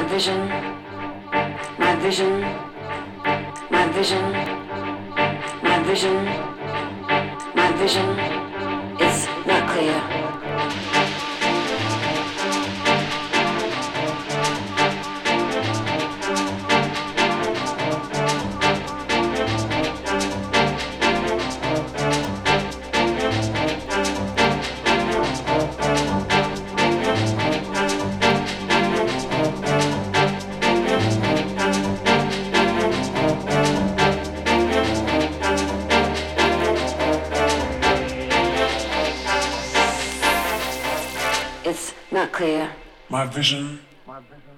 my vision, my vision, my vision, my vision, my vision. Is not clear. my vision. My vision.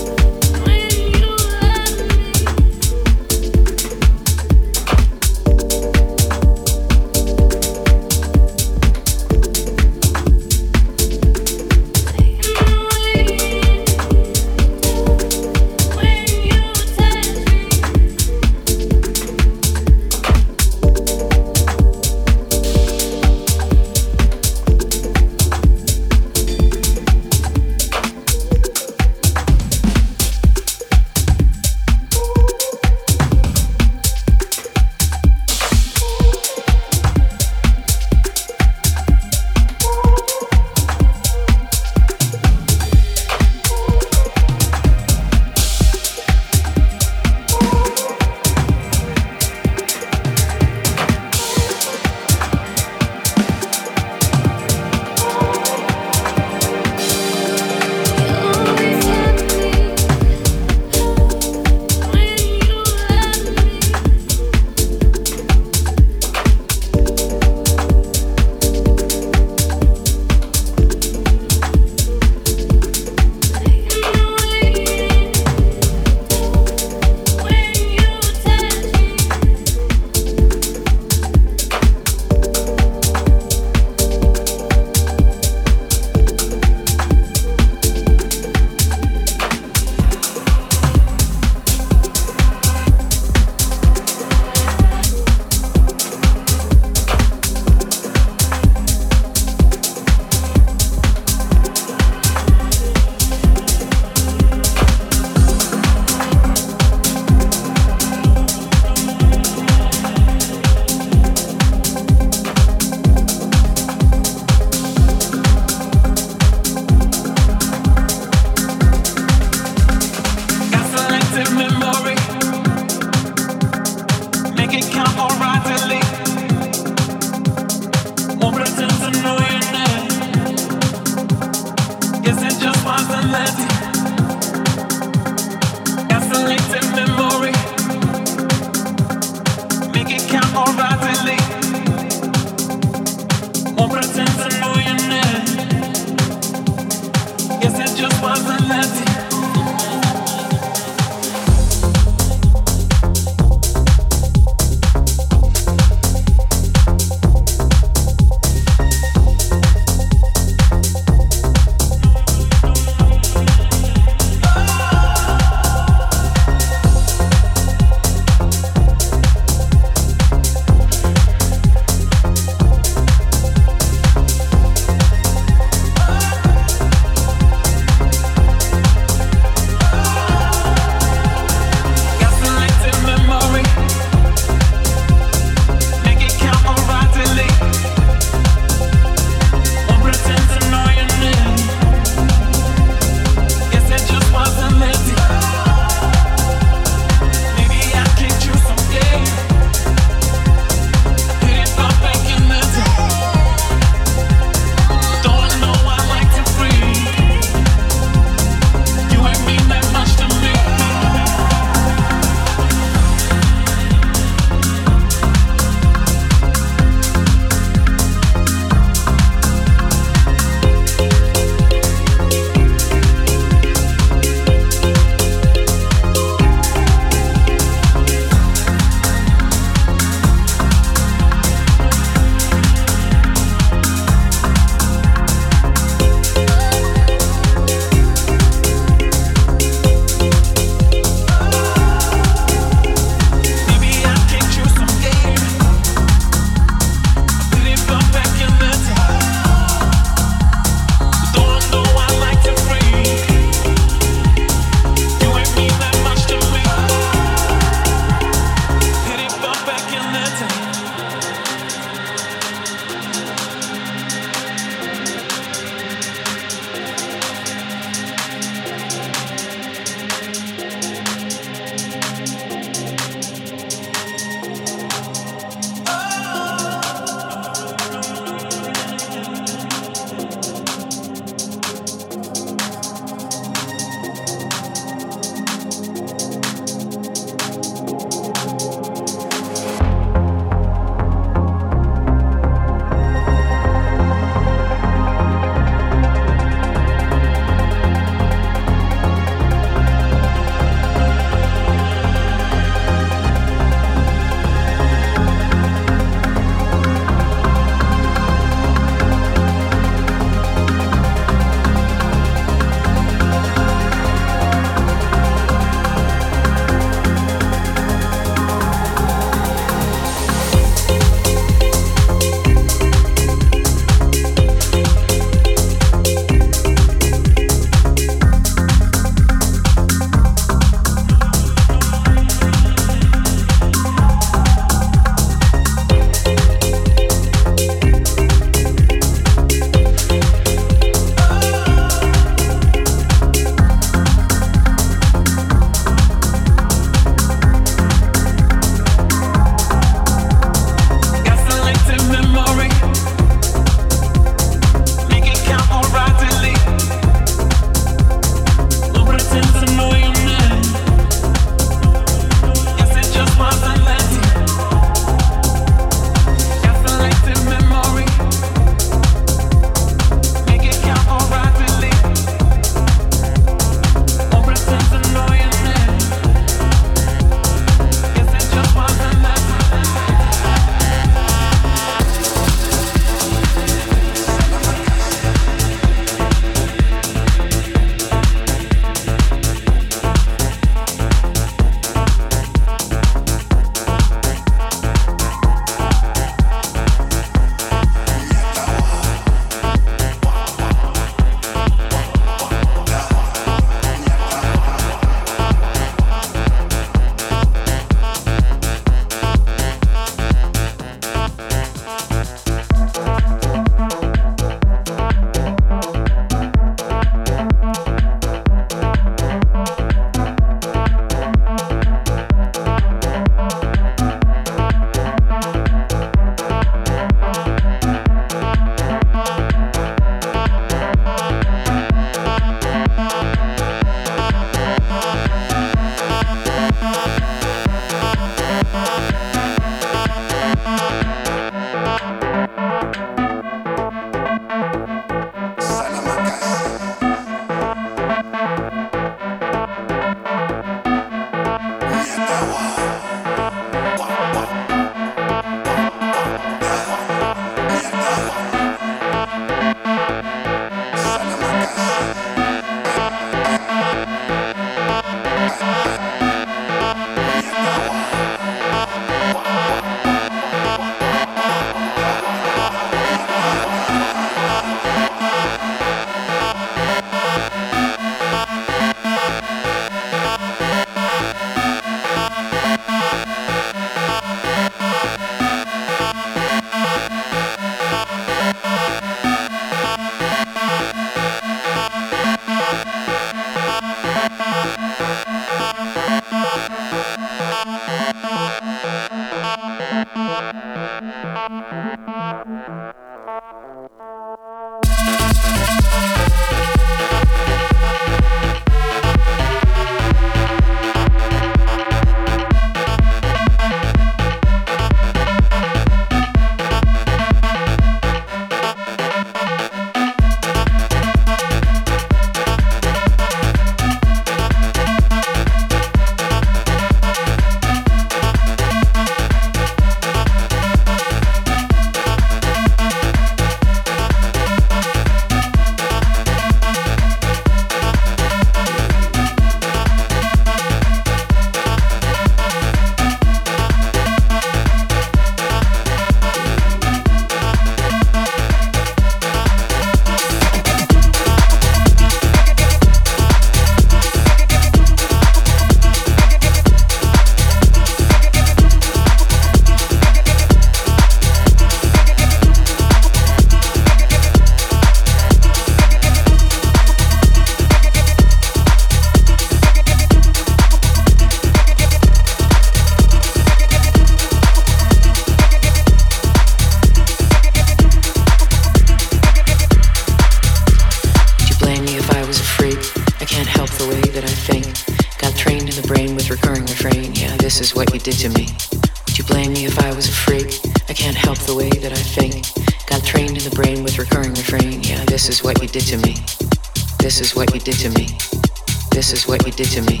You did to me.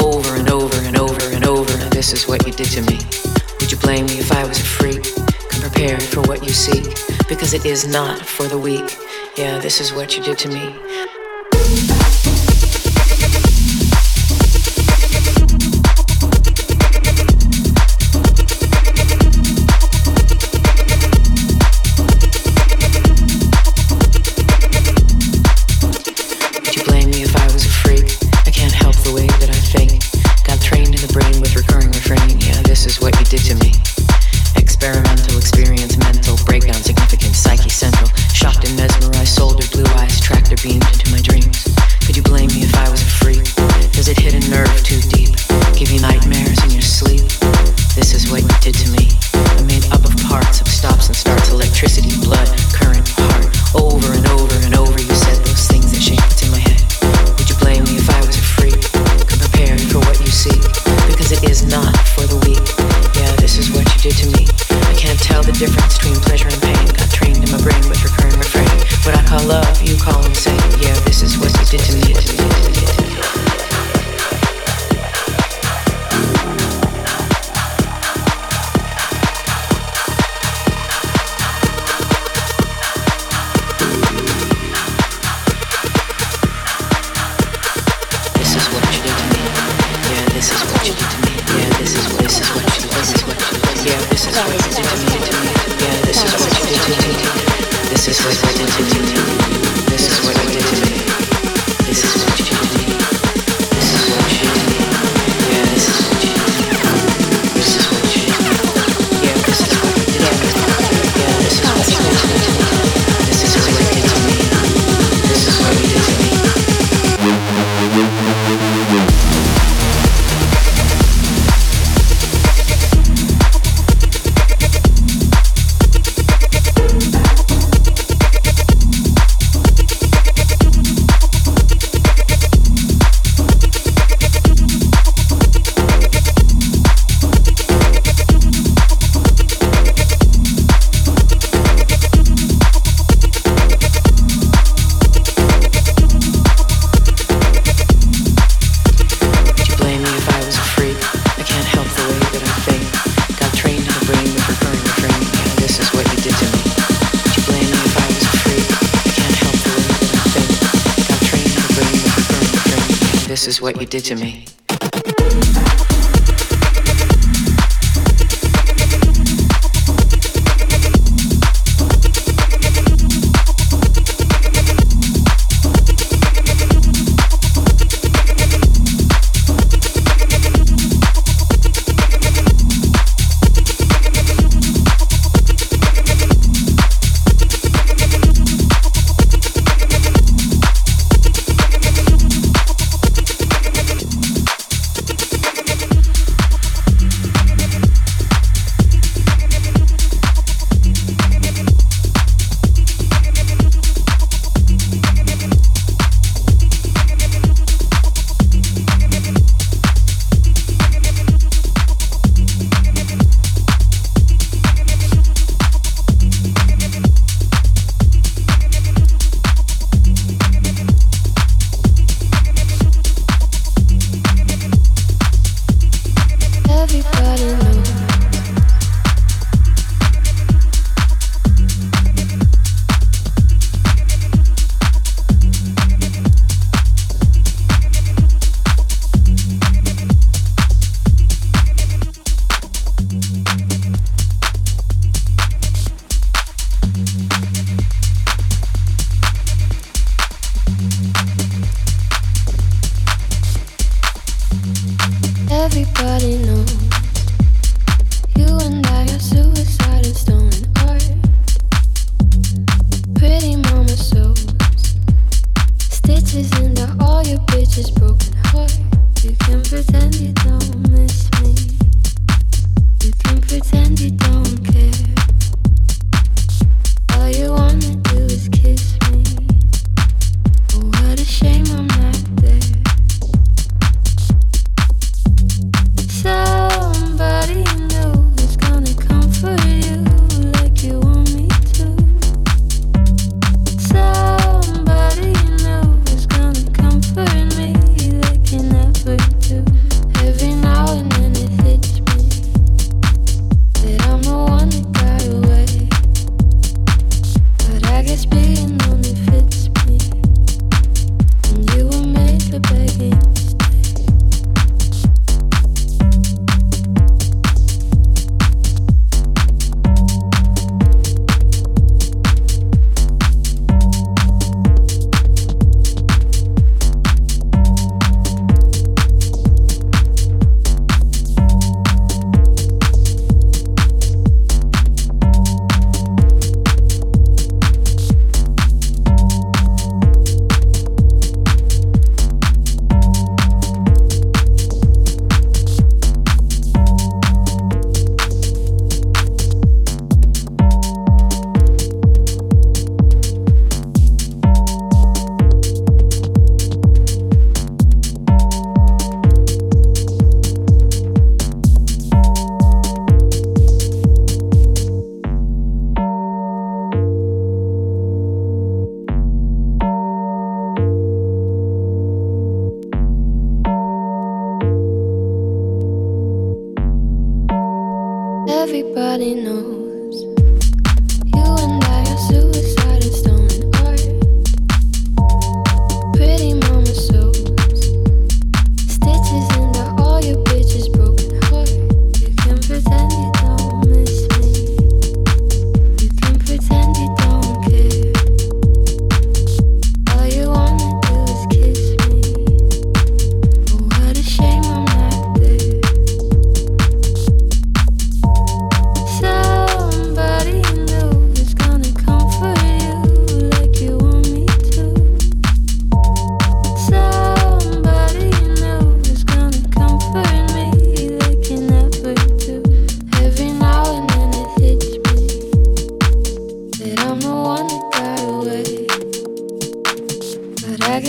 Over and over and over and over. and This is what you did to me. Would you blame me if I was a freak? Come prepared for what you seek. Because it is not for the weak. Yeah, this is what you did to me.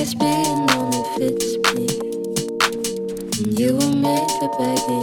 it's me, and only fits me. And you were made for begging.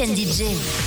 Weekend DJ.